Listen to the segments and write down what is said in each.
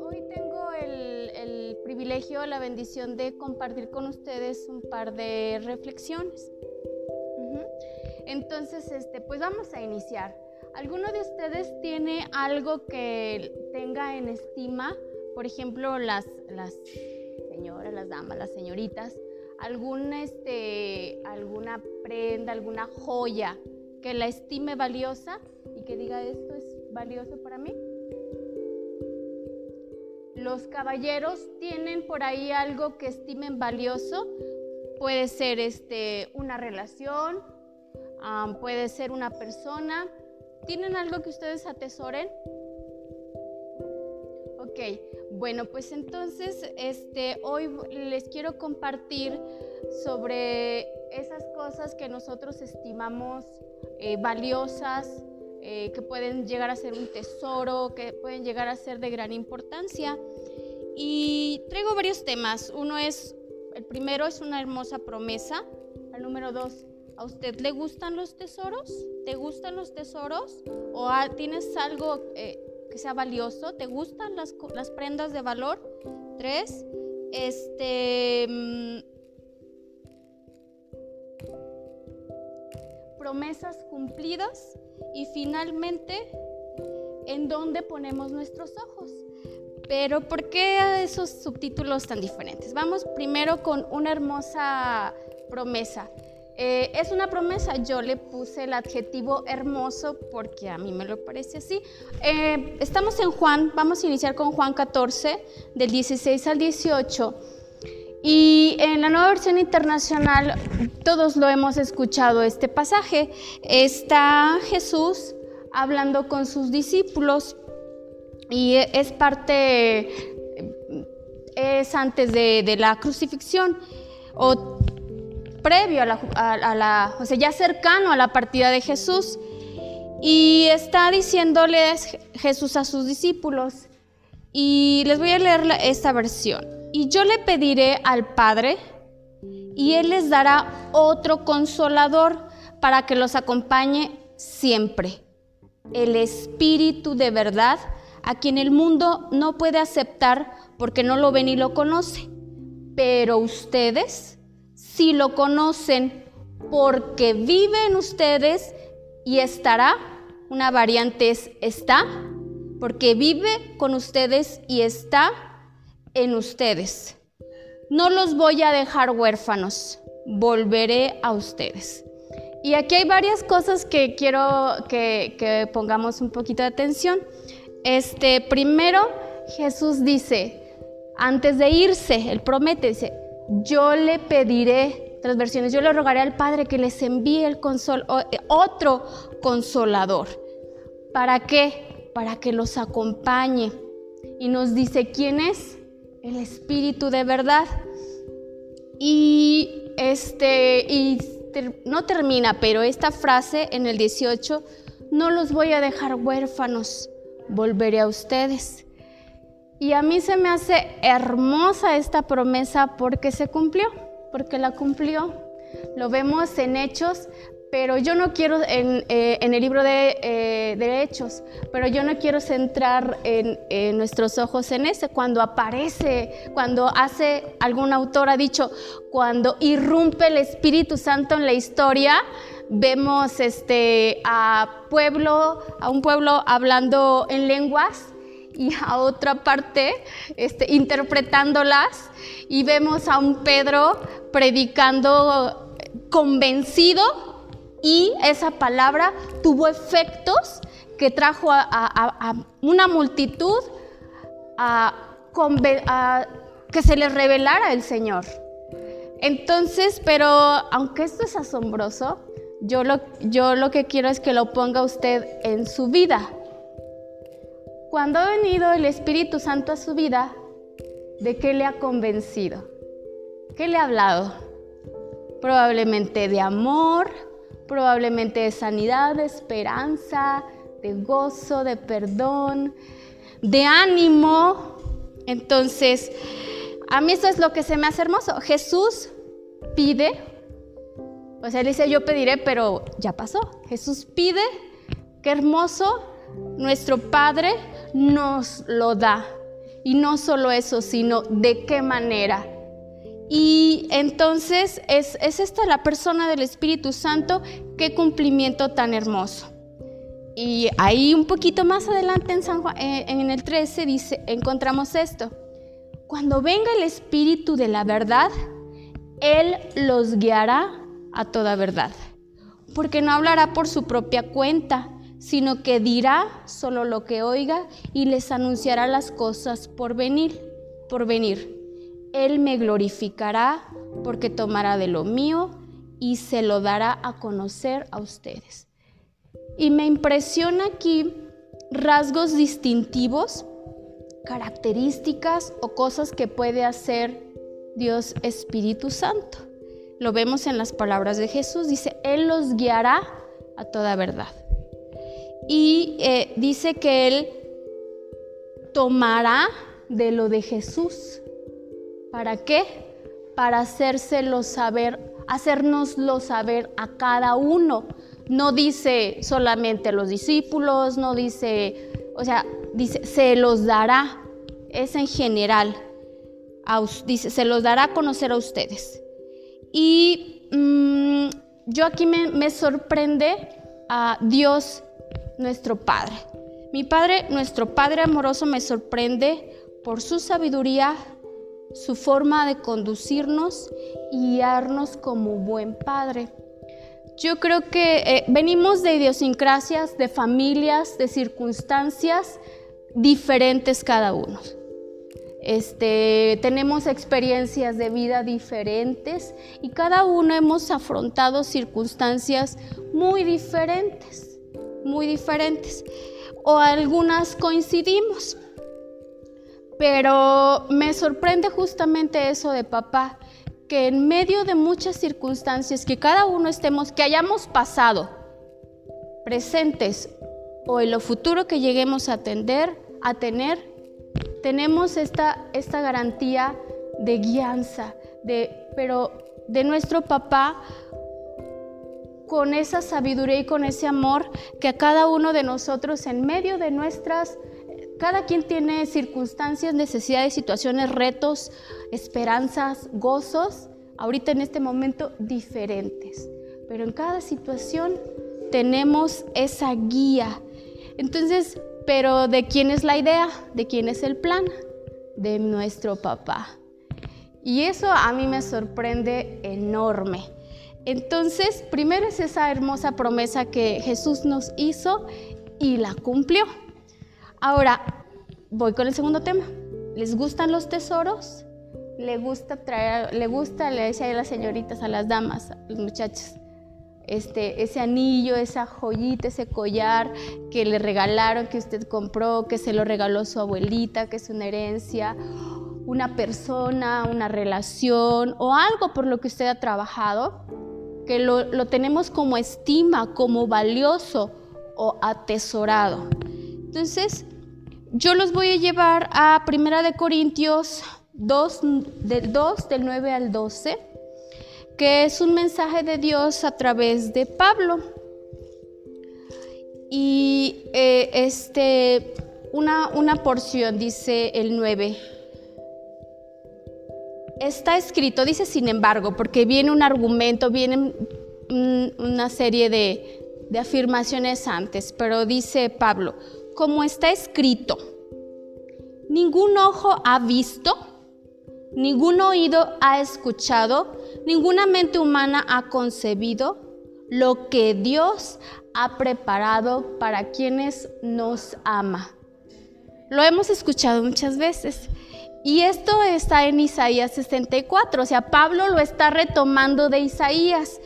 Hoy tengo el, privilegio, la bendición de compartir con ustedes un par de reflexiones. Entonces, este, pues vamos a iniciar. ¿Alguno de ustedes tiene algo que tenga en estima? Por ejemplo, las, las señoras, las damas, las señoritas, alguna, este, alguna prenda, alguna joya que la estime valiosa que diga esto es valioso para mí. Los caballeros tienen por ahí algo que estimen valioso. Puede ser este, una relación, puede ser una persona. ¿Tienen algo que ustedes atesoren? Ok, bueno, pues entonces este, hoy les quiero compartir sobre esas cosas que nosotros estimamos eh, valiosas, eh, que pueden llegar a ser un tesoro, que pueden llegar a ser de gran importancia. Y traigo varios temas. Uno es, el primero es una hermosa promesa. El número dos, ¿a usted le gustan los tesoros? ¿Te gustan los tesoros? ¿O tienes algo... Eh, que sea valioso. ¿Te gustan las, las prendas de valor? Tres, este... Mm, promesas cumplidas y finalmente en dónde ponemos nuestros ojos. Pero ¿por qué esos subtítulos tan diferentes? Vamos primero con una hermosa promesa. Eh, es una promesa, yo le puse el adjetivo hermoso porque a mí me lo parece así. Eh, estamos en Juan, vamos a iniciar con Juan 14, del 16 al 18. Y en la nueva versión internacional, todos lo hemos escuchado este pasaje. Está Jesús hablando con sus discípulos y es parte, es antes de, la crucifixión. O previo a la, o sea, ya cercano a la partida de Jesús. Y está diciéndoles Jesús a sus discípulos. Y les voy a leer esta versión. Y yo le pediré al Padre y Él les dará otro consolador para que los acompañe siempre. El Espíritu de verdad, a quien el mundo no puede aceptar porque no lo ven y lo conoce. Pero ustedes si lo conocen porque vive en ustedes y estará. Una variante es está, porque vive con ustedes y está en ustedes. No los voy a dejar huérfanos, volveré a ustedes. Y aquí hay varias cosas que quiero que, pongamos un poquito de atención. Este, primero, Jesús dice, antes de irse, Él promete, dice, yo le pediré, otras versiones, yo le rogaré al Padre que les envíe el consol, eh, otro consolador. ¿Para qué? Para que los acompañe. Y nos dice quién es el Espíritu de verdad. Y este y no termina, pero esta frase en el 18, no los voy a dejar huérfanos, volveré a ustedes. Y a mí se me hace hermosa esta promesa porque se cumplió, porque la cumplió. Lo vemos en Hechos, pero yo no quiero, en, eh, el libro eh, de, Hechos, pero yo no quiero centrar en, nuestros ojos en ese. Cuando aparece, cuando hace, algún autor ha dicho, cuando irrumpe el Espíritu Santo en la historia, vemos este, a, pueblo, a un pueblo hablando en lenguas y a otra parte este, interpretándolas y vemos a un Pedro predicando convencido y esa palabra tuvo efectos que trajo a, una multitud a, que se les revelara el Señor. Entonces, pero aunque esto es asombroso, yo lo, yo lo que quiero es que lo ponga usted en su vida cuando ha venido el Espíritu Santo a su vida, ¿de qué le ha convencido? ¿Qué le ha hablado? Probablemente de amor, probablemente de sanidad, de esperanza, de gozo, de perdón, de ánimo. Entonces, a mí eso es lo que se me hace hermoso. Jesús pide, o sea, él dice, yo pediré, pero ya pasó. Jesús pide Qué hermoso, nuestro Padre nos lo da. Y no solo eso, sino de qué manera. Y entonces es, esta la persona del Espíritu Santo, qué cumplimiento tan hermoso. Y ahí un poquito más adelante en, San eh, en el 13 dice, encontramos esto. Cuando venga el Espíritu de la verdad, Él los guiará a toda verdad. Porque no hablará por su propia cuenta, sino que dirá solo lo que oiga y les anunciará las cosas por venir, por venir. Él me glorificará porque tomará de lo mío y se lo dará a conocer a ustedes. Y me impresiona aquí rasgos distintivos, características o cosas que puede hacer Dios Espíritu Santo. Lo vemos en las palabras de Jesús. Dice, Él los guiará a toda verdad. Y eh, dice que Él tomará de lo de Jesús. ¿Para qué? Para hacérselo saber, hacérnoslo saber a cada uno. No dice solamente a los discípulos, no dice, o sea, dice, se los dará. Es en general. dice, se los dará a conocer a ustedes. Y mm, yo aquí me, sorprende a Dios, nuestro Padre. Mi Padre, nuestro Padre amoroso, me sorprende por su sabiduría, su forma de conducirnos y guiarnos como buen Padre. Yo creo que eh, venimos de idiosincrasias, de familias, de circunstancias diferentes cada uno. Este, tenemos experiencias de vida diferentes y cada uno hemos afrontado circunstancias muy diferentes, muy diferentes. O algunas coincidimos. Pero me sorprende justamente eso de papá, que en medio de muchas circunstancias que cada uno estemos, que hayamos pasado, presentes o en lo futuro que lleguemos a, tener, tenemos esta, esta garantía de guianza, de, pero de nuestro papá con esa sabiduría y con ese amor que a cada uno de nosotros en medio de nuestras, cada quien tiene circunstancias, necesidades, situaciones, retos, esperanzas, gozos, ahorita en este momento diferentes, pero en cada situación tenemos esa guía. Entonces, pero ¿de quién es la idea? ¿De quién es el plan? De nuestro papá. Y eso a mí me sorprende enorme. Entonces, primero es esa hermosa promesa que Jesús nos hizo y la cumplió. Ahora, voy con el segundo tema. ¿Les gustan los tesoros? ¿Le gusta traer, le gusta, le decía a las señoritas, a las damas, a los muchachos, este, ese anillo, esa joyita, ese collar que le regalaron, que usted compró, que se lo regaló su abuelita, que es una herencia, una persona, una relación o algo por lo que usted ha trabajado, que lo, lo tenemos como estima, como valioso o atesorado. Entonces, yo los voy a llevar a Primera de Corintios 2, del 2, del 9 al 12 que es un mensaje de Dios a través de Pablo. Y eh, este, una, una porción, dice el 9. Está escrito, dice sin embargo, porque viene un argumento, viene una serie de, de afirmaciones antes, pero dice Pablo, como está escrito, ningún ojo ha visto, ningún oído ha escuchado, ninguna mente humana ha concebido lo que Dios ha preparado para quienes nos ama. Lo hemos escuchado muchas veces. Y esto está en Isaías 64, o sea, Pablo lo está retomando de Isaías,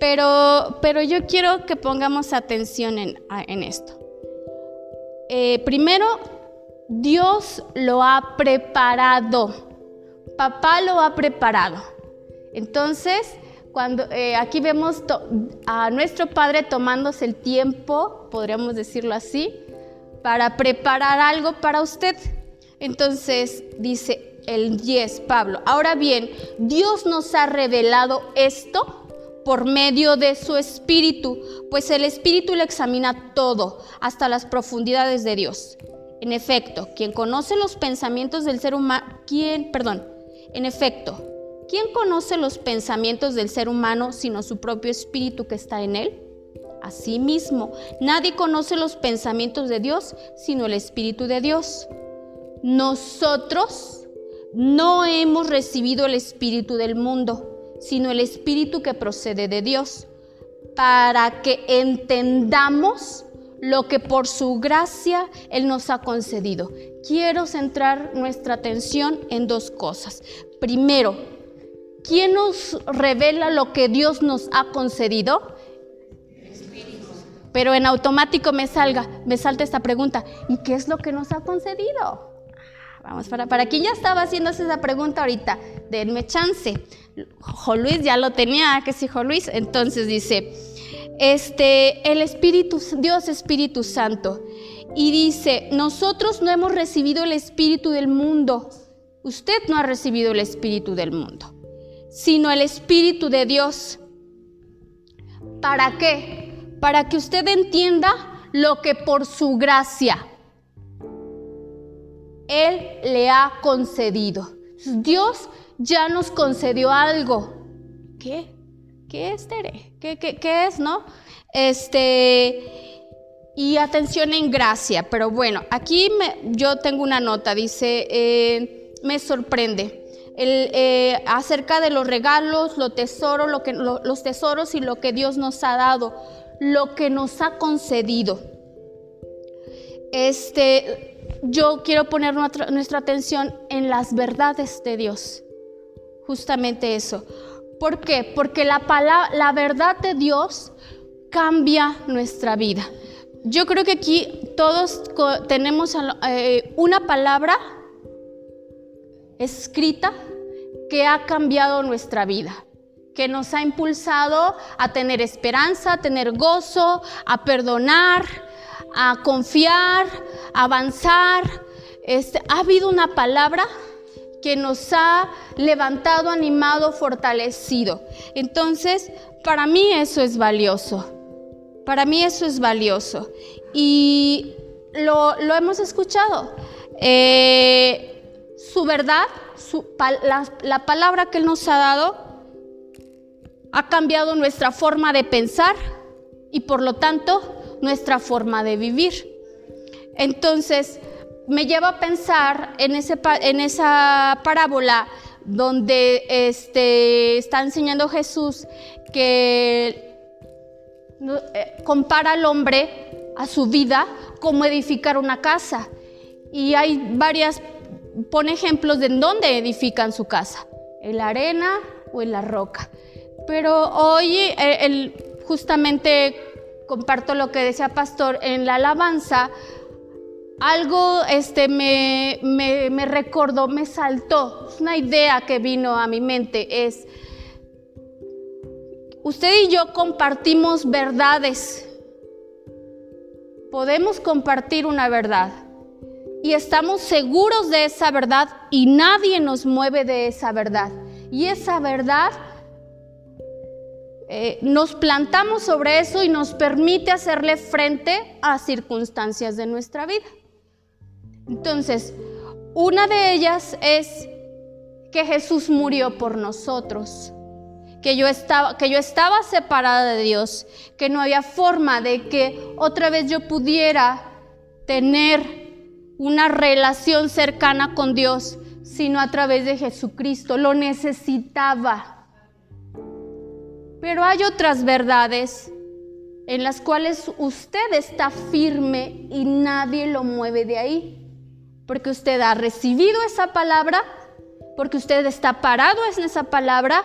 pero, pero yo quiero que pongamos atención en, esto. Eh, primero, Dios lo ha preparado, papá lo ha preparado. Entonces, cuando eh, aquí vemos a nuestro Padre tomándose el tiempo, podríamos decirlo así, para preparar algo para usted. Entonces dice el 10, Pablo. Ahora bien, Dios nos ha revelado esto por medio de su espíritu, pues el espíritu le examina todo, hasta las profundidades de Dios. En efecto, quien conoce los pensamientos del ser humano, ¿quién, perdón, en efecto, ¿quién conoce los pensamientos del ser humano sino su propio espíritu que está en él? Asimismo, nadie conoce los pensamientos de Dios sino el espíritu de Dios. Nosotros no hemos recibido el espíritu del mundo sino el Espíritu que procede de Dios, para que entendamos lo que por su gracia Él nos ha concedido. Quiero centrar nuestra atención en dos cosas. Primero, ¿quién nos revela lo que Dios nos ha concedido? Pero en automático me salga, me salta esta pregunta, ¿y qué es lo que nos ha concedido? Vamos, para, para quien ya estaba haciéndose esa pregunta ahorita, denme chance. Jo Luis ya lo tenía, que sí, Jo Luis. Entonces dice, este, el Espíritu, Dios Espíritu Santo. Y dice, nosotros no hemos recibido el Espíritu del mundo. Usted no ha recibido el Espíritu del mundo, sino el Espíritu de Dios. ¿Para qué? Para que usted entienda lo que por su gracia él le ha concedido. Dios ya nos concedió algo. ¿Qué? ¿Qué es, Tere? ¿Qué, qué, es, no? Este, y atención en gracia, pero bueno, aquí yo tengo una nota, dice, eh, me sorprende. Eh, acerca de los regalos, lo tesoro, lo que, los tesoros y lo que Dios nos ha dado, lo que nos ha concedido. Este, yo quiero poner nuestra, atención en las verdades de Dios. Justamente eso. ¿Por qué? Porque la, la verdad de Dios cambia nuestra vida. Yo creo que aquí todos tenemos eh, una palabra escrita que ha cambiado nuestra vida, que nos ha impulsado a tener esperanza, a tener gozo, a perdonar, a confiar, a avanzar. Este, ha habido una palabra que nos ha levantado, animado, fortalecido. Entonces, para mí eso es valioso. Para mí eso es valioso. Y lo, hemos escuchado. Eh, su verdad, la, la palabra que Él nos ha dado, ha cambiado nuestra forma de pensar y por lo tanto nuestra forma de vivir. Entonces, me lleva a pensar en, ese, en esa parábola donde este, está enseñando Jesús que eh, compara al hombre a su vida como edificar una casa. Y hay varias, pone ejemplos de en dónde edifican su casa, en la arena o en la roca. Pero hoy el, justamente comparto lo que decía Pastor en la alabanza, algo este, me, me, recordó, me saltó, una idea que vino a mi mente, es, usted y yo compartimos verdades, podemos compartir una verdad y estamos seguros de esa verdad y nadie nos mueve de esa verdad. Y esa verdad eh, nos plantamos sobre eso y nos permite hacerle frente a circunstancias de nuestra vida. Entonces, una de ellas es que Jesús murió por nosotros, que yo estaba, que yo estaba separada de Dios, que no había forma de que otra vez yo pudiera tener una relación cercana con Dios, sino a través de Jesucristo. Lo necesitaba. Pero hay otras verdades en las cuales usted está firme y nadie lo mueve de ahí. Porque usted ha recibido esa palabra, porque usted está parado en esa palabra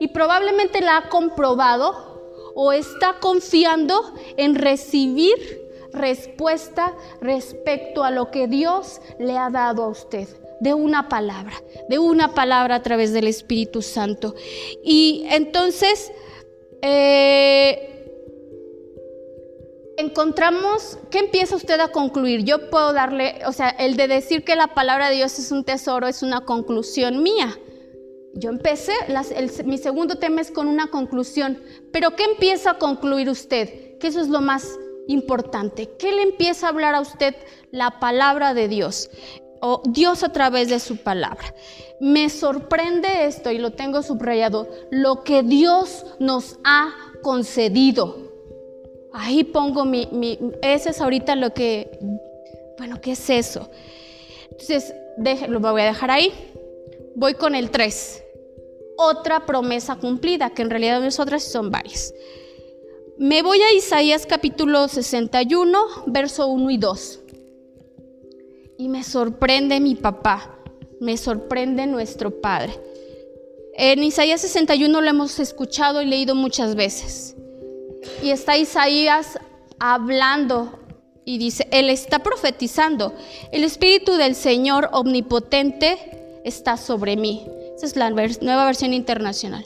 y probablemente la ha comprobado o está confiando en recibir respuesta respecto a lo que Dios le ha dado a usted de una palabra, de una palabra a través del Espíritu Santo. Y entonces eh, encontramos, ¿qué empieza usted a concluir? Yo puedo darle, o sea, el de decir que la palabra de Dios es un tesoro es una conclusión mía. Yo empecé, mi segundo tema es con una conclusión, pero ¿qué empieza a concluir usted? Que eso es lo más importante. ¿Qué le empieza a hablar a usted la palabra de Dios? O Dios a través de su palabra. Me sorprende esto y lo tengo subrayado, lo que Dios nos ha concedido. Ahí pongo mi, mi ese es ahorita lo que, bueno, ¿qué es eso? Entonces, lo voy a dejar ahí. Voy con el 3. Otra promesa cumplida, que en realidad no es otra, son varias. Me voy a Isaías capítulo 61, verso 1 y 2. Y me sorprende mi papá, me sorprende nuestro Padre. En Isaías 61 lo hemos escuchado y leído muchas veces. Y está Isaías hablando y dice, Él está profetizando, el Espíritu del Señor omnipotente está sobre mí. Esa es la nueva versión internacional.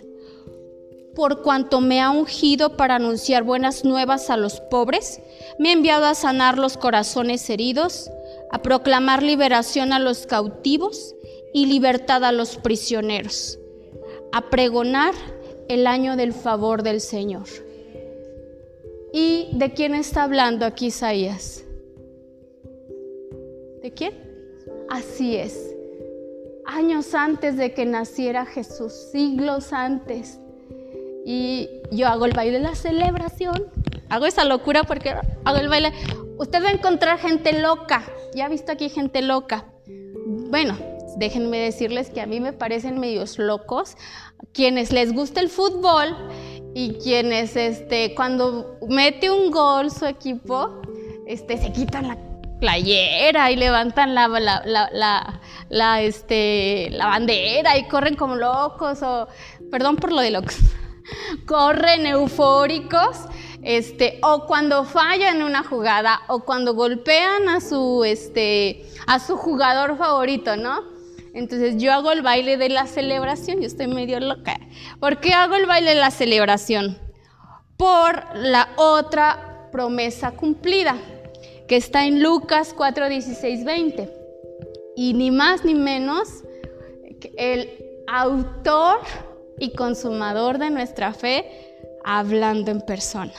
Por cuanto me ha ungido para anunciar buenas nuevas a los pobres, me ha enviado a sanar los corazones heridos, a proclamar liberación a los cautivos y libertad a los prisioneros, a pregonar el año del favor del Señor. ¿Y de quién está hablando aquí Isaías? ¿De quién? Así es. Años antes de que naciera Jesús, siglos antes. Y yo hago el baile de la celebración. Hago esa locura porque hago el baile. Usted va a encontrar gente loca. Ya ha visto aquí gente loca. Bueno, déjenme decirles que a mí me parecen medios locos quienes les gusta el fútbol y quienes este, cuando mete un gol su equipo, este, se quitan la playera y levantan la, la, la, este, la bandera y corren como locos, o perdón por lo de locos, corren eufóricos, este, o cuando fallan una jugada, o cuando golpean a su, este, a su jugador favorito, ¿no? Entonces yo hago el baile de la celebración, yo estoy medio loca. ¿Por qué hago el baile de la celebración? Por la otra promesa cumplida, que está en Lucas 4, 16, 20. Y ni más ni menos, el autor y consumador de nuestra fe hablando en persona.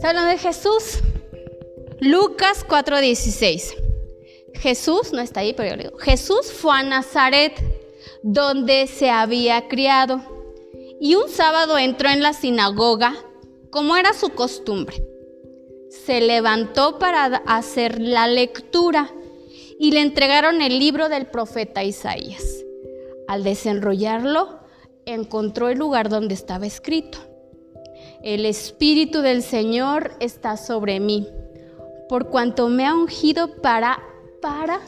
¿Se habla de Jesús? Lucas 4, 16. Jesús, no está ahí, pero yo le digo, Jesús fue a Nazaret, donde se había criado, y un sábado entró en la sinagoga, como era su costumbre. Se levantó para hacer la lectura y le entregaron el libro del profeta Isaías. Al desenrollarlo, encontró el lugar donde estaba escrito. El Espíritu del Señor está sobre mí, por cuanto me ha ungido para para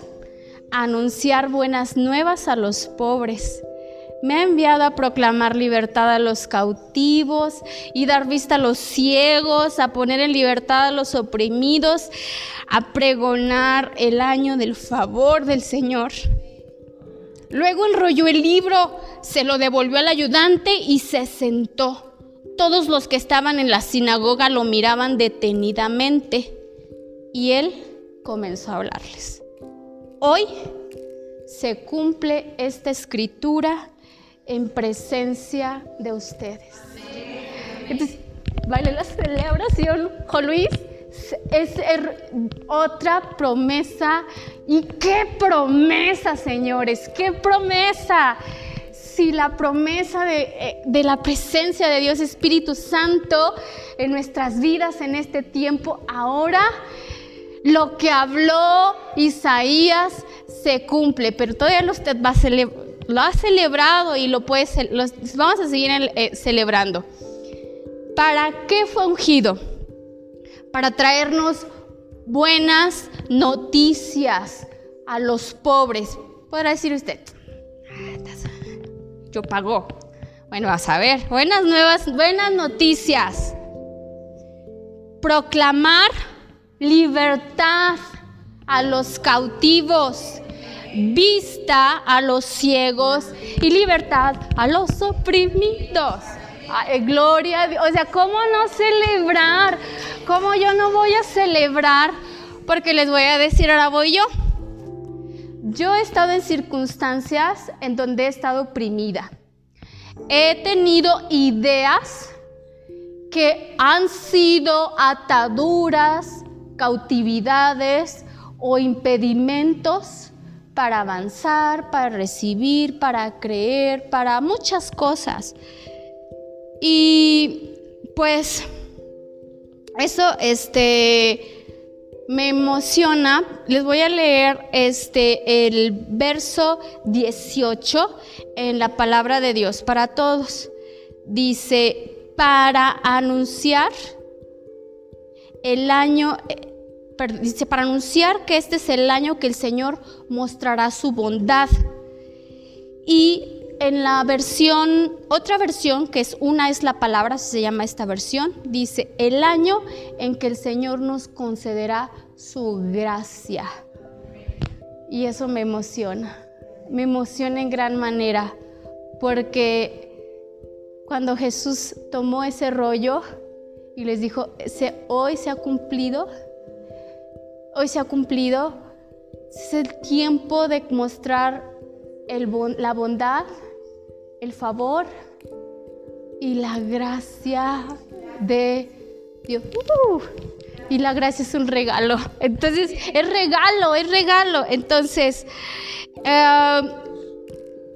anunciar buenas nuevas a los pobres. Me ha enviado a proclamar libertad a los cautivos y dar vista a los ciegos, a poner en libertad a los oprimidos, a pregonar el año del favor del Señor. Luego enrolló el libro, se lo devolvió al ayudante y se sentó. Todos los que estaban en la sinagoga lo miraban detenidamente y él comenzó a hablarles. Hoy se cumple esta escritura en presencia de ustedes. Entonces, vale la celebración, Juan Luis, es otra promesa. ¿Y qué promesa, señores? ¿Qué promesa? Si la promesa de, eh, de, la presencia de Dios Espíritu Santo en nuestras vidas en este tiempo, ahora lo que habló Isaías se cumple, pero todavía usted va lo ha celebrado y lo puede, vamos a seguir eh, celebrando. ¿Para qué fue ungido? Para traernos buenas noticias a los pobres. Podrá decir usted, yo pago. Bueno, a ver, buenas nuevas, buenas noticias. Proclamar libertad a los cautivos, vista a los ciegos y libertad a los oprimidos. gloria a Dios. O sea, ¿cómo no celebrar? ¿Cómo yo no voy a celebrar? Porque les voy a decir, ahora voy yo. Yo he estado en circunstancias en donde he estado oprimida. He tenido ideas que han sido ataduras, cautividades o impedimentos para avanzar, para recibir, para creer, para muchas cosas. Y pues eso este me emociona. Les voy a leer este el verso 18 en la palabra de Dios para todos. Dice, para anunciar el año eh, dice para anunciar que este es el año que el Señor mostrará su bondad. Y en la versión, otra versión, que es una es la palabra, se llama esta versión, dice, el año en que el Señor nos concederá su gracia. Y eso me emociona, me emociona en gran manera, porque cuando Jesús tomó ese rollo y les dijo, hoy se ha cumplido, hoy se ha cumplido, es el tiempo de mostrar la bondad el favor y la gracia de Dios. Uh, y la gracia es un regalo. Entonces, es regalo, es regalo. Entonces, eh,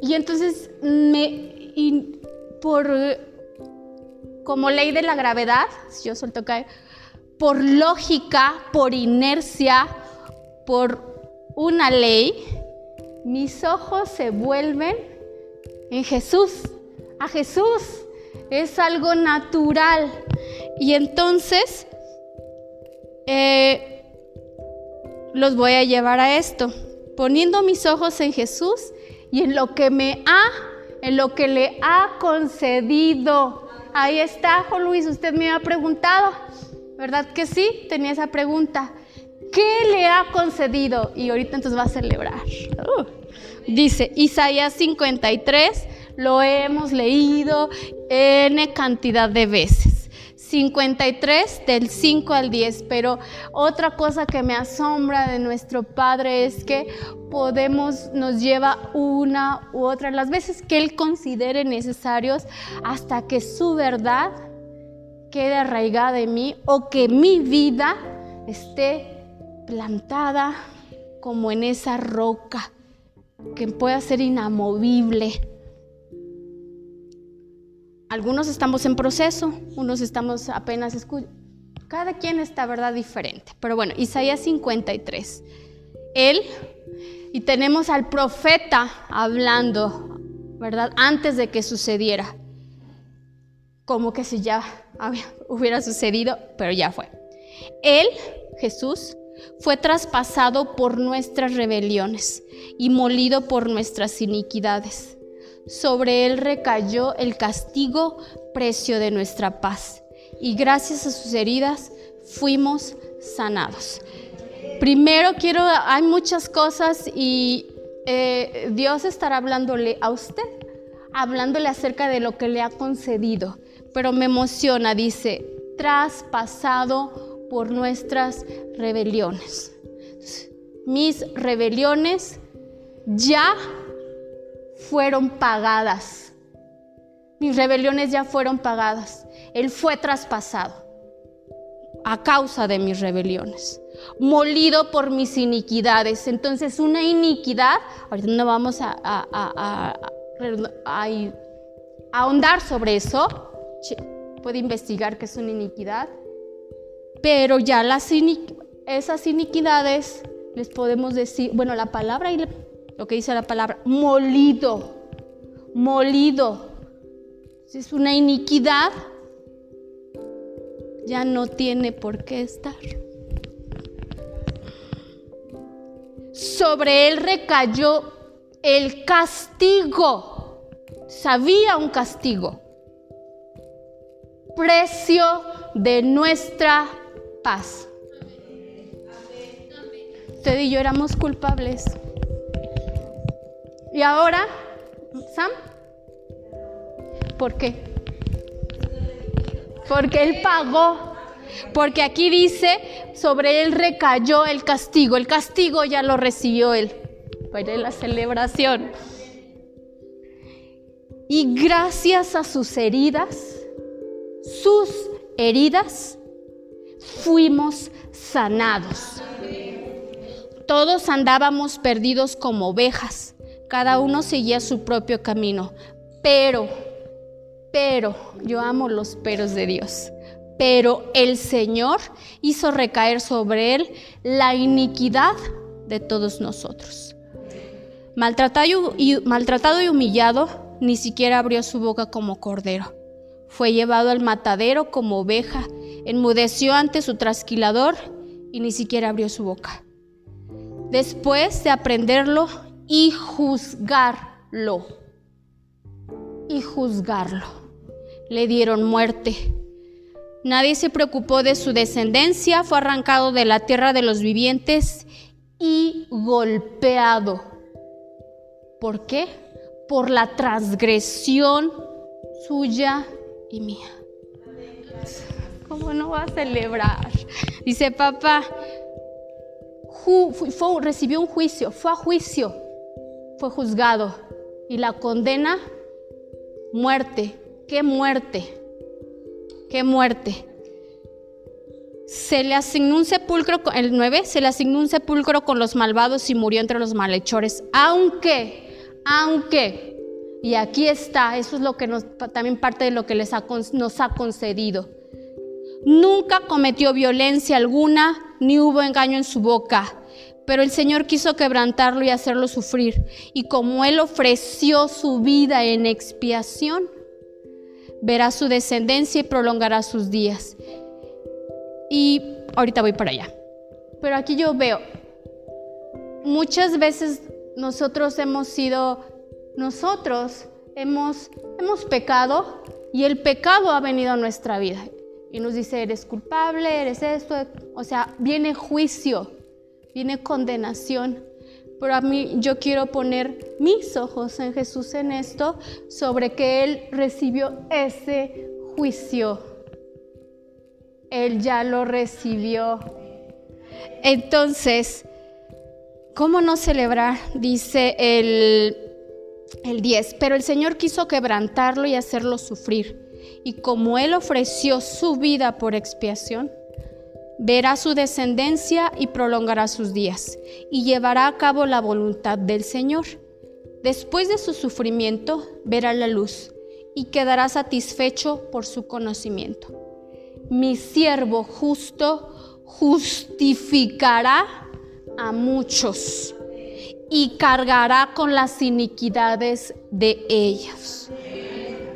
y entonces, me, por, como ley de la gravedad, si yo suelto caer, por lógica, por inercia, por una ley, mis ojos se vuelven en Jesús, a Jesús. Es algo natural. Y entonces eh, los voy a llevar a esto, poniendo mis ojos en Jesús y en lo que me ha, en lo que le ha concedido. Ahí está, Juan Luis, usted me ha preguntado, ¿verdad que sí? Tenía esa pregunta. ¿Qué le ha concedido? Y ahorita entonces va a celebrar. Uh. Dice Isaías 53, lo hemos leído N cantidad de veces. 53 del 5 al 10, pero otra cosa que me asombra de nuestro Padre es que podemos, nos lleva una u otra las veces que Él considere necesarios hasta que su verdad quede arraigada en mí o que mi vida esté plantada como en esa roca que pueda ser inamovible. Algunos estamos en proceso, unos estamos apenas escuchando. Cada quien está, ¿verdad?, diferente. Pero bueno, Isaías 53. Él, y tenemos al profeta hablando, ¿verdad?, antes de que sucediera. Como que si ya hubiera sucedido, pero ya fue. Él, Jesús, fue traspasado por nuestras rebeliones y molido por nuestras iniquidades. Sobre él recayó el castigo, precio de nuestra paz, y gracias a sus heridas fuimos sanados. Primero quiero, hay muchas cosas y eh, Dios estará hablándole a usted, hablándole acerca de lo que le ha concedido, pero me emociona, dice, traspasado por nuestras rebeliones. Mis rebeliones ya fueron pagadas. Mis rebeliones ya fueron pagadas. Él fue traspasado a causa de mis rebeliones, molido por mis iniquidades. Entonces una iniquidad, ahorita no vamos a, ahondar sobre eso, puede investigar qué es una iniquidad, pero ya las esas iniquidades les podemos decir, bueno, la palabra y lo que dice la palabra, molido, molido. Si es una iniquidad, ya no tiene por qué estar. Sobre él recayó el castigo. Sabía un castigo. Precio de nuestra paz. Usted y yo éramos culpables. Y ahora, Sam, ¿por qué? Porque Él pagó. Porque aquí dice, sobre Él recayó el castigo. El castigo ya lo recibió Él. de la celebración. Y gracias a sus heridas, sus heridas, fuimos sanados. Todos andábamos perdidos como ovejas, cada uno seguía su propio camino, pero, pero, yo amo los peros de Dios, pero el Señor hizo recaer sobre él la iniquidad de todos nosotros. Maltratado y, maltratado y humillado, ni siquiera abrió su boca como cordero. Fue llevado al matadero como oveja, enmudeció ante su trasquilador y ni siquiera abrió su boca. Después de aprenderlo y juzgarlo, y juzgarlo, le dieron muerte. Nadie se preocupó de su descendencia, fue arrancado de la tierra de los vivientes y golpeado. ¿Por qué? Por la transgresión suya y mía. ¿Cómo no va a celebrar? Dice papá, recibió un juicio, fue a juicio, fue juzgado y la condena, muerte. ¿Qué muerte? ¿Qué muerte? Se le asignó un sepulcro, el 9, se le asignó un sepulcro con los malvados y murió entre los malhechores, aunque, aunque y aquí está, eso es lo que también parte de lo que les nos ha concedido. Nunca cometió violencia alguna, ni hubo engaño en su boca. Pero el Señor quiso quebrantarlo y hacerlo sufrir. Y como Él ofreció su vida en expiación, verá su descendencia y prolongará sus días. Y ahorita voy para allá. Pero aquí yo veo, muchas veces nosotros hemos sido nosotros hemos, hemos pecado y el pecado ha venido a nuestra vida. Y nos dice, eres culpable, eres esto. O sea, viene juicio, viene condenación. Pero a mí yo quiero poner mis ojos en Jesús en esto, sobre que Él recibió ese juicio. Él ya lo recibió. Entonces, ¿cómo no celebrar? Dice el el 10, pero el Señor quiso quebrantarlo y hacerlo sufrir. Y como Él ofreció su vida por expiación, verá su descendencia y prolongará sus días, y llevará a cabo la voluntad del Señor. Después de su sufrimiento, verá la luz y quedará satisfecho por su conocimiento. Mi siervo justo justificará a muchos y cargará con las iniquidades de ellos.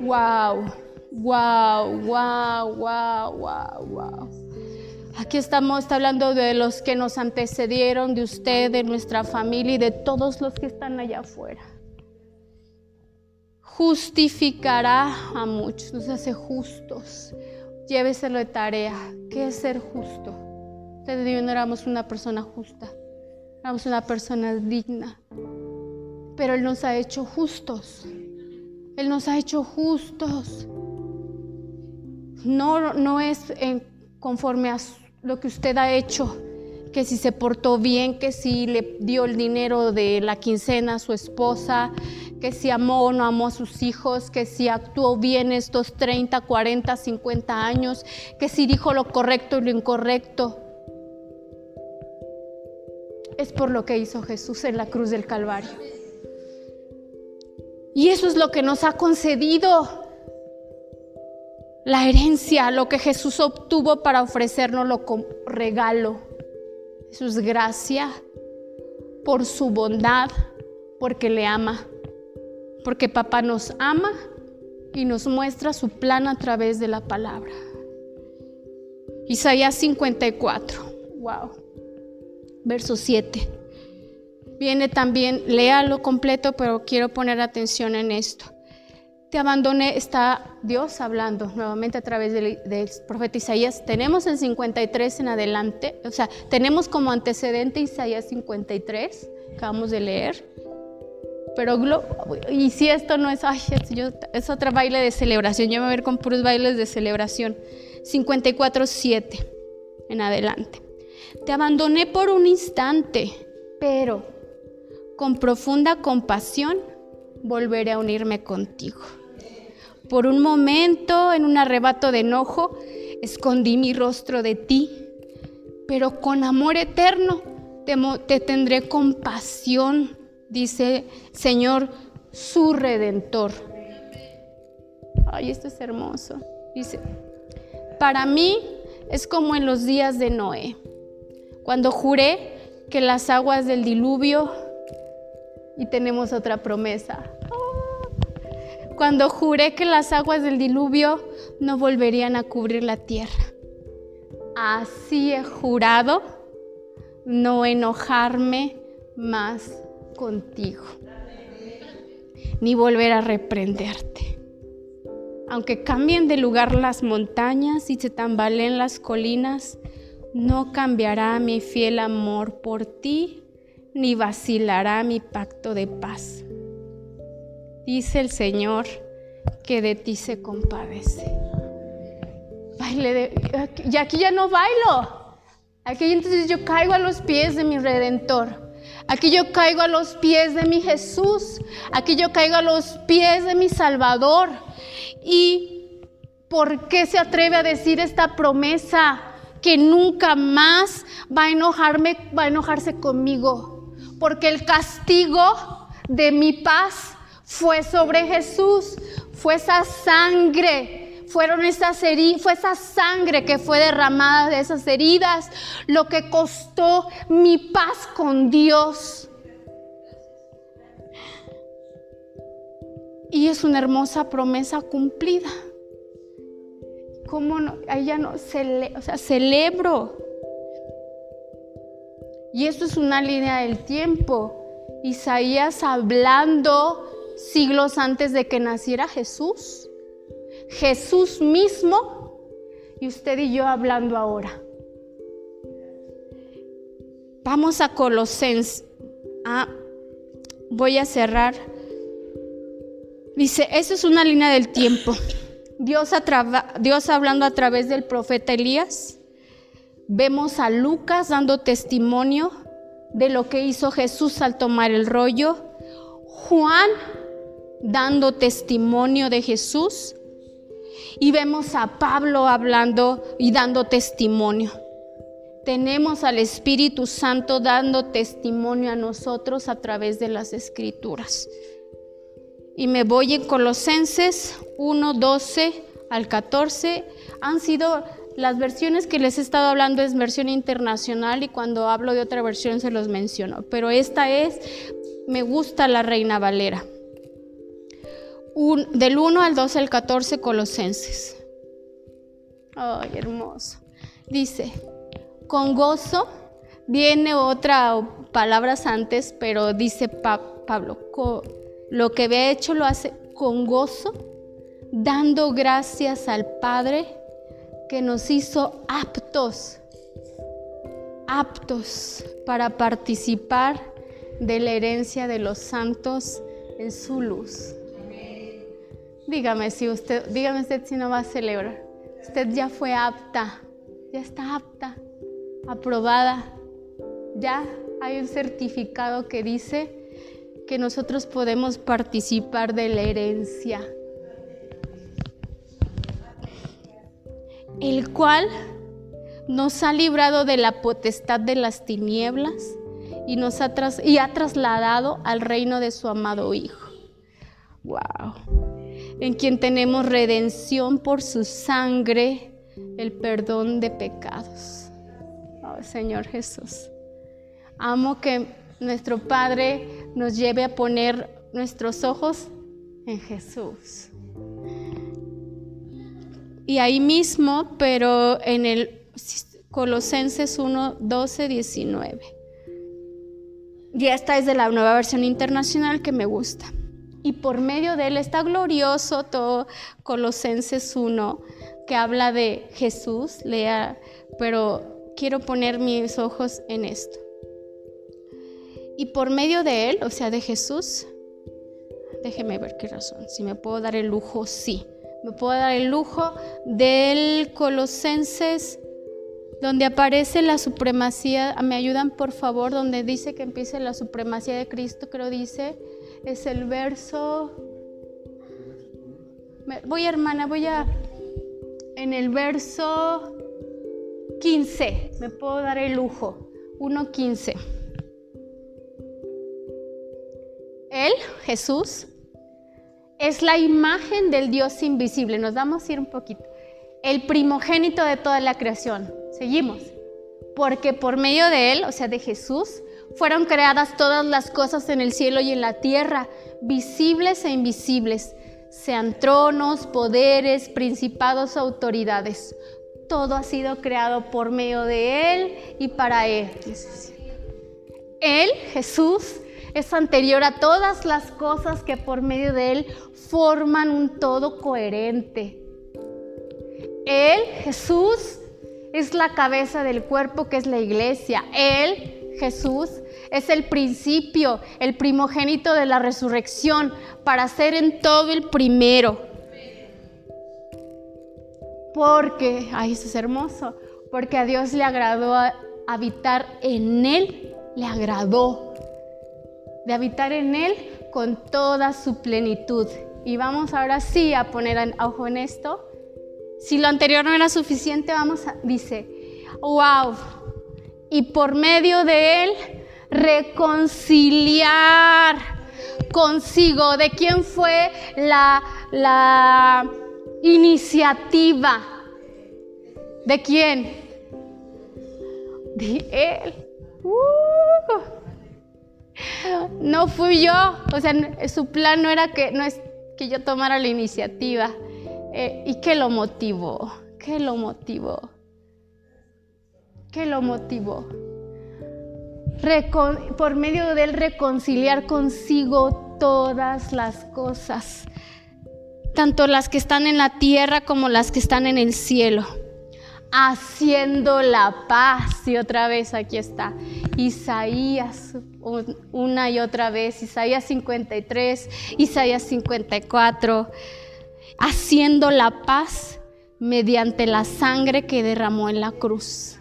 Wow, wow, wow, wow, wow, wow. Aquí estamos hablando de los que nos antecedieron, de usted, de nuestra familia y de todos los que están allá afuera. Justificará a muchos, nos hace justos. Lléveselo de tarea. ¿Qué es ser justo? Usted y yo no éramos una persona justa. Éramos una persona digna. Pero Él nos ha hecho justos. Él nos ha hecho justos. No, no es conforme a lo que usted ha hecho, que si se portó bien, que si le dio el dinero de la quincena a su esposa, que si amó o no amó a sus hijos, que si actuó bien estos 30, 40, 50 años, que si dijo lo correcto y lo incorrecto es por lo que hizo Jesús en la cruz del Calvario. Y eso es lo que nos ha concedido la herencia, lo que Jesús obtuvo para ofrecérnoslo como regalo. Es gracia por su bondad, porque le ama, porque papá nos ama y nos muestra su plan a través de la palabra. Isaías 54. Wow verso 7. Viene también, léalo completo, pero quiero poner atención en esto. Te abandoné, está Dios hablando nuevamente a través del, profeta Isaías. Tenemos el 53 en adelante, o sea, tenemos como antecedente Isaías 53, acabamos de leer. Pero, y si esto no es, ay, es, otro baile de celebración, yo me voy a ver con puros bailes de celebración. 54, 7 en adelante. Te abandoné por un instante, pero con profunda compasión volveré a unirme contigo. Por un momento, en un arrebato de enojo, escondí mi rostro de ti, pero con amor eterno te, te tendré compasión, dice Señor, su redentor. Ay, esto es hermoso. Dice, para mí es como en los días de Noé, cuando juré que las aguas del diluvio, y tenemos otra promesa, cuando juré que las aguas del diluvio no volverían a cubrir la tierra. Así he jurado no enojarme más contigo, ni volver a reprenderte. Aunque cambien de lugar las montañas y se tambaleen las colinas, no cambiará mi fiel amor por ti, ni vacilará mi pacto de paz dice el Señor que de ti se compadece. Baile y aquí ya no bailo. Aquí entonces yo caigo a los pies de mi redentor. Aquí yo caigo a los pies de mi Jesús. Aquí yo caigo a los pies de mi Salvador. ¿Y por qué se atreve a decir esta promesa? Que nunca más va a enojarme, va a enojarse conmigo. Porque el castigo de mi paz fue sobre Jesús, fue esa sangre, fueron esas heridas, fue esa sangre que fue derramada de esas heridas, lo que costó mi paz con Dios. Y es una hermosa promesa cumplida. ¿Cómo no? Ahí ya no, o sea, celebro. Y esto es una línea del tiempo. Isaías hablando siglos antes de que naciera Jesús. Jesús mismo y usted y yo hablando ahora. Vamos a Colosenses. Ah, voy a cerrar. Dice, eso es una línea del tiempo. Dios, Dios hablando a través del profeta Elías. Vemos a Lucas dando testimonio de lo que hizo Jesús al tomar el rollo. Juan dando testimonio de Jesús. Y vemos a Pablo hablando y dando testimonio. Tenemos al Espíritu Santo dando testimonio a nosotros a través de las escrituras. Y me voy en Colosenses 1, 12 al 14. Han sido las versiones que les he estado hablando es versión internacional y cuando hablo de otra versión se los menciono. Pero esta es, me gusta la Reina Valera del 1 al 12 al 14 Colosenses. Ay, hermoso. Dice, con gozo, viene otra palabras antes, pero dice Pablo, lo que había hecho lo hace con gozo, dando gracias al Padre que nos hizo aptos, aptos para participar de la herencia de los santos en su luz. Dígame si usted, dígame usted si no va a celebrar. Usted ya fue apta, ya está apta, aprobada. Ya hay un certificado que dice que nosotros podemos participar de la herencia. El cual nos ha librado de la potestad de las tinieblas y nos ha, y ha trasladado al reino de su amado Hijo. Wow en quien tenemos redención por su sangre, el perdón de pecados. Oh, Señor Jesús, amo que nuestro Padre nos lleve a poner nuestros ojos en Jesús. Y ahí mismo, pero en el Colosenses 1, 12, 19. Y esta es de la nueva versión internacional que me gusta y por medio de él está glorioso todo Colosenses 1 que habla de Jesús, lea, pero quiero poner mis ojos en esto. Y por medio de él, o sea, de Jesús, déjeme ver qué razón, si me puedo dar el lujo, sí, me puedo dar el lujo del Colosenses donde aparece la supremacía, me ayudan por favor, donde dice que empiece la supremacía de Cristo, creo dice, es el verso, voy hermana, voy a, en el verso 15, me puedo dar el lujo, 1.15. Él, Jesús, es la imagen del Dios invisible. Nos vamos a ir un poquito. El primogénito de toda la creación. Seguimos. Porque por medio de Él, o sea, de Jesús, fueron creadas todas las cosas en el cielo y en la tierra, visibles e invisibles, sean tronos, poderes, principados, autoridades. Todo ha sido creado por medio de Él y para Él. Él, Jesús, es anterior a todas las cosas que por medio de Él forman un todo coherente. Él, Jesús, es la cabeza del cuerpo que es la iglesia. Él, Jesús, es el principio, el primogénito de la resurrección, para ser en todo el primero. Porque, ay, eso es hermoso, porque a Dios le agradó habitar en Él, le agradó de habitar en Él con toda su plenitud. Y vamos ahora sí a poner ojo en esto. Si lo anterior no era suficiente, vamos a, dice, wow, y por medio de Él reconciliar consigo. ¿De quién fue la, la iniciativa? ¿De quién? De Él. Uh. No fui yo, o sea, su plan no era que, no es que yo tomara la iniciativa. Eh, ¿Y qué lo motivó? ¿Qué lo motivó? ¿Qué lo motivó? Por medio de él reconciliar consigo todas las cosas, tanto las que están en la tierra como las que están en el cielo haciendo la paz. Y otra vez aquí está. Isaías, una y otra vez. Isaías 53, Isaías 54. Haciendo la paz mediante la sangre que derramó en la cruz.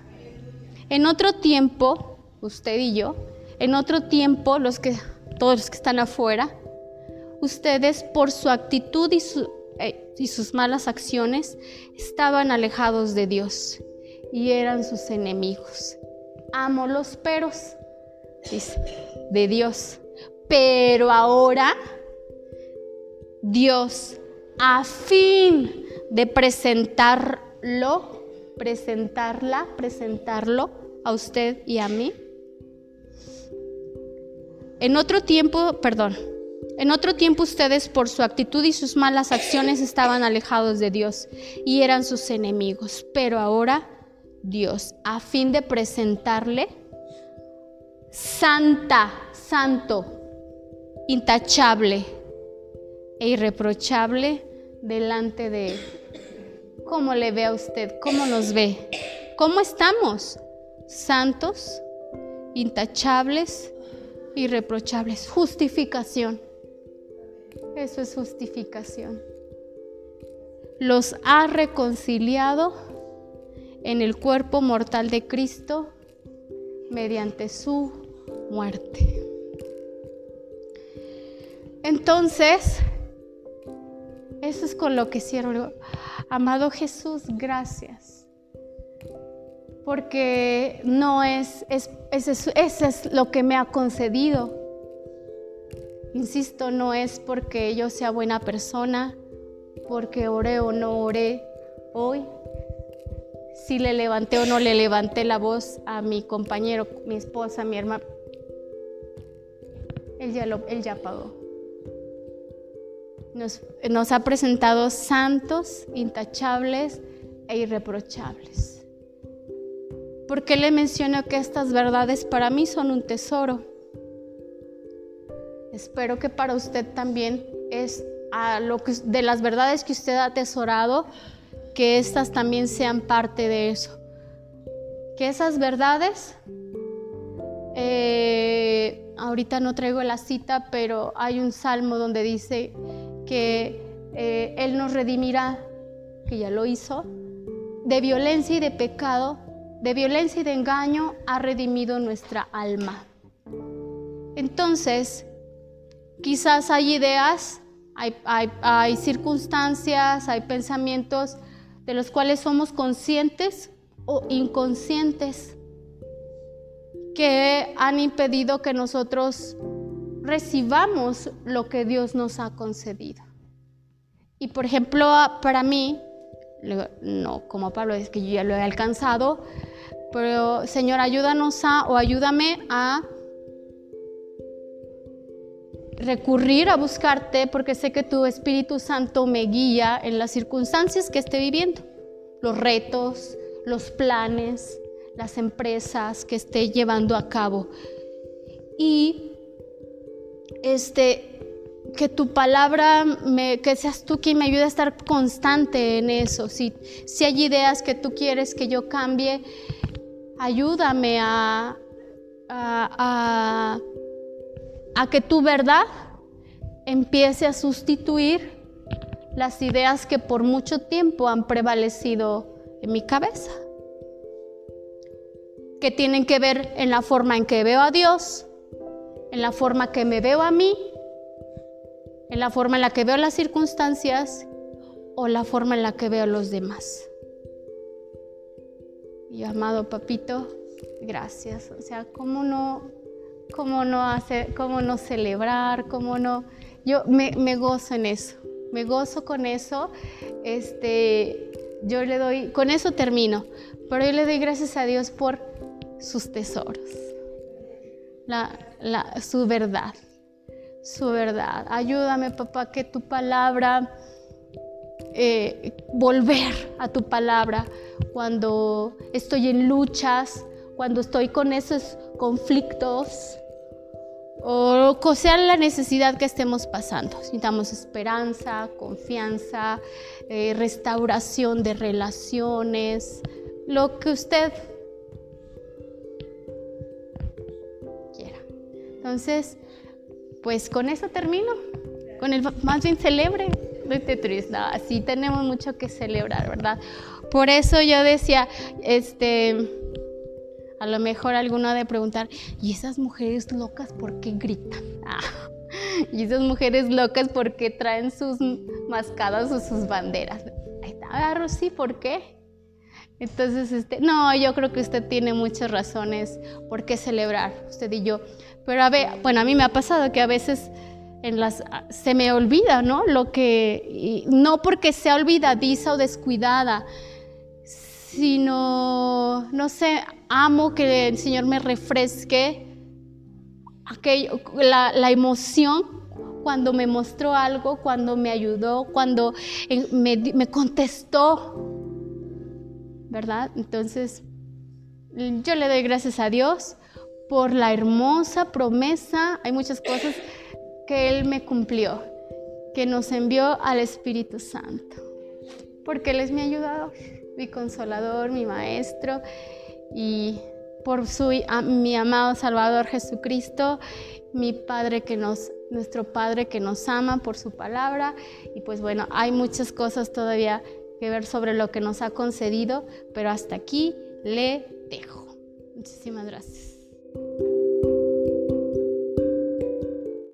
En otro tiempo, usted y yo, en otro tiempo, los que, todos los que están afuera, ustedes por su actitud eh, y sus malas acciones estaban alejados de Dios y eran sus enemigos. Amo los peros, dice, de Dios. Pero ahora Dios, a fin de presentarlo, presentarla, presentarlo a usted y a mí. En otro tiempo, perdón, en otro tiempo ustedes por su actitud y sus malas acciones estaban alejados de Dios y eran sus enemigos, pero ahora Dios, a fin de presentarle santa, santo, intachable e irreprochable delante de Él. ¿Cómo le ve a usted? ¿Cómo nos ve? ¿Cómo estamos? Santos, intachables, irreprochables. Justificación. Eso es justificación. Los ha reconciliado en el cuerpo mortal de Cristo mediante su muerte. Entonces, eso es con lo que cierro. Amado Jesús, gracias. Porque no es, es, es, es lo que me ha concedido Insisto, no es porque yo sea buena persona, porque oré o no oré hoy, si le levanté o no le levanté la voz a mi compañero, mi esposa, mi hermana. Él ya, él ya pagó. Nos, nos ha presentado santos, intachables e irreprochables. ¿Por qué le menciono que estas verdades para mí son un tesoro? Espero que para usted también es a lo que, de las verdades que usted ha atesorado, que estas también sean parte de eso. Que esas verdades, eh, ahorita no traigo la cita, pero hay un salmo donde dice que eh, Él nos redimirá, que ya lo hizo, de violencia y de pecado de violencia y de engaño ha redimido nuestra alma. Entonces, quizás hay ideas, hay, circunstancias, hay pensamientos de los cuales somos conscientes o inconscientes que han impedido que nosotros recibamos lo que Dios nos ha concedido. Y por ejemplo, para mí, no como Pablo, es que yo ya lo he alcanzado, pero Señor, ayúdanos a, o ayúdame a recurrir a buscarte porque sé que tu Espíritu Santo me guía en las circunstancias que esté viviendo, los retos, los planes, las empresas que esté llevando a cabo. Y este que tu palabra, que seas tú quien me ayude a estar constante en eso. Si, si hay ideas que tú quieres que yo cambie, ayúdame a, a, que tu verdad empiece a sustituir las ideas que por mucho tiempo han prevalecido en mi cabeza, que tienen que ver en la forma en que veo a Dios, en la forma que me veo a mí, en la forma en la que veo las circunstancias o la forma en la que veo a los demás. Y amado papito, gracias. O sea, ¿cómo no, cómo no hacer, cómo no celebrar, cómo no yo me, gozo en eso, me gozo con eso. Este, yo le doy, con eso termino, pero yo le doy gracias a Dios por sus tesoros, su verdad, su verdad. Ayúdame, papá, que tu palabra, eh, volver a tu palabra cuando estoy en luchas, cuando estoy con esos conflictos, o sea la necesidad que estemos pasando. Necesitamos esperanza, confianza, eh, restauración de relaciones, lo que usted quiera. Entonces, pues con eso termino. Con el más bien celebre. Triste, así tenemos mucho que celebrar, ¿verdad? Por eso yo decía, este a lo mejor alguno de preguntar, ¿y esas mujeres locas por qué gritan? Ah, ¿Y esas mujeres locas por qué traen sus mascadas o sus banderas? Ahí está, ah, sí, ¿por qué? Entonces, este, no, yo creo que usted tiene muchas razones por qué celebrar, usted y yo. Pero a ver, bueno, a mí me ha pasado que a veces en las, se me olvida, ¿no? Lo que, no porque sea olvidadiza o descuidada, sino, no sé, amo que el Señor me refresque aquello, la, emoción cuando me mostró algo, cuando me ayudó, cuando eh, me, contestó, ¿verdad? Entonces, yo le doy gracias a Dios por la hermosa promesa. Hay muchas cosas que Él me cumplió, que nos envió al Espíritu Santo, porque Él es mi ayudador, mi consolador, mi maestro y por su, mi amado Salvador Jesucristo, mi Padre que nos, nuestro Padre que nos ama por su palabra. Y pues bueno, hay muchas cosas todavía que ver sobre lo que nos ha concedido, pero hasta aquí le dejo. Muchísimas gracias.